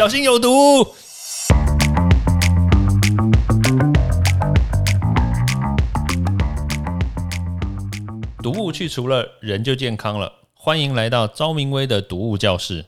小心有毒。毒物去除了人就健康了。欢迎来到昭明威的毒物教室。